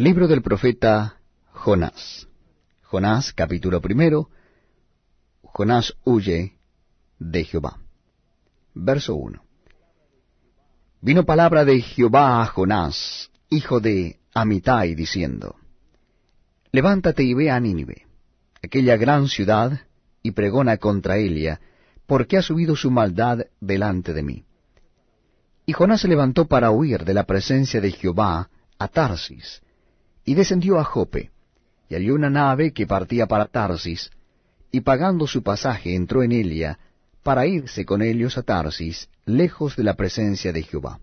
Libro del profeta Jonás. Jonás, capítulo primero. Jonás huye de Jehová. Verso 1. Vino palabra de Jehová a Jonás, hijo de Amitai, diciendo, Levántate y ve a Nínive, aquella gran ciudad, y pregona contra ella, porque ha subido su maldad delante de mí. Y Jonás se levantó para huir de la presencia de Jehová a Tarsis, y descendió a Jope, y halló una nave que partía para Tarsis, y pagando su pasaje entró en ella, para irse con ellos a Tarsis, lejos de la presencia de Jehová.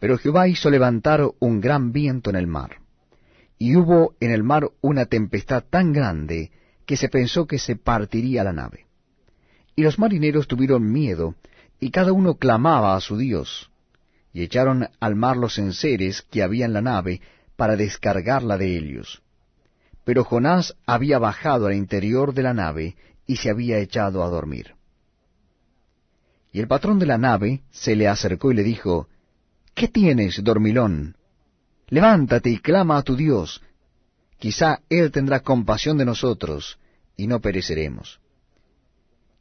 Pero Jehová hizo levantar un gran viento en el mar, y hubo en el mar una tempestad tan grande que se pensó que se partiría la nave. Y los marineros tuvieron miedo, y cada uno clamaba a su Dios, y echaron al mar los enseres que había en la nave para descargarla de ellos. Pero Jonás había bajado al interior de la nave y se había echado a dormir. Y el patrón de la nave se le acercó y le dijo, ¿Qué tienes, dormilón? Levántate y clama a tu Dios. Quizá Él tendrá compasión de nosotros, y no pereceremos.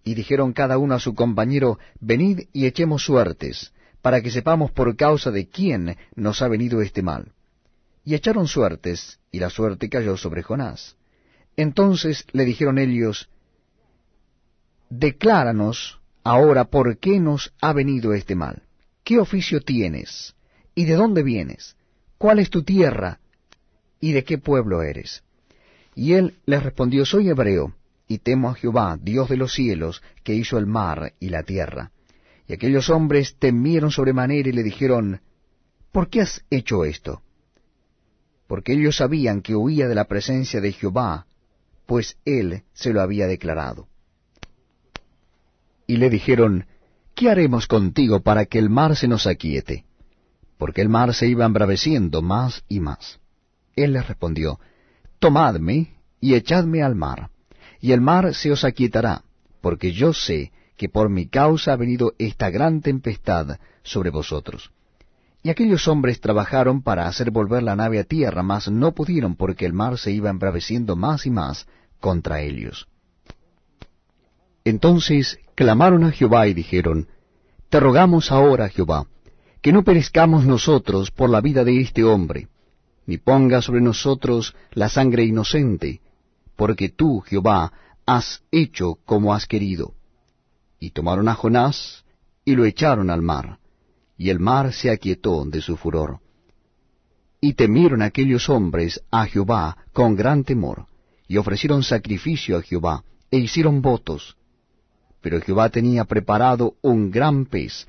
Y dijeron cada uno a su compañero, Venid y echemos suertes, para que sepamos por causa de quién nos ha venido este mal. Y echaron suertes, y la suerte cayó sobre Jonás. Entonces le dijeron ellos, Decláranos ahora por qué nos ha venido este mal. ¿Qué oficio tienes? ¿Y de dónde vienes? ¿Cuál es tu tierra? ¿Y de qué pueblo eres? Y él les respondió, Soy hebreo, y temo a Jehová, Dios de los cielos, que hizo el mar y la tierra. Y aquellos hombres temieron sobremanera y le dijeron, ¿Por qué has hecho esto? Porque ellos sabían que huía de la presencia de Jehová, pues él se lo había declarado. Y le dijeron, ¿Qué haremos contigo para que el mar se nos aquiete? Porque el mar se iba embraveciendo más y más. Él les respondió, Tomadme y echadme al mar, y el mar se os aquietará, porque yo sé que por mi causa ha venido esta gran tempestad sobre vosotros. Y aquellos hombres trabajaron para hacer volver la nave a tierra, mas no pudieron porque el mar se iba embraveciendo más y más contra ellos. Entonces clamaron a Jehová y dijeron, Te rogamos ahora, Jehová, que no perezcamos nosotros por la vida de este hombre, ni ponga sobre nosotros la sangre inocente, porque tú, Jehová, has hecho como has querido. Y tomaron a Jonás y lo echaron al mar, y el mar se aquietó de su furor. Y temieron aquellos hombres a Jehová con gran temor, y ofrecieron sacrificio a Jehová, e hicieron votos. Pero Jehová tenía preparado un gran pez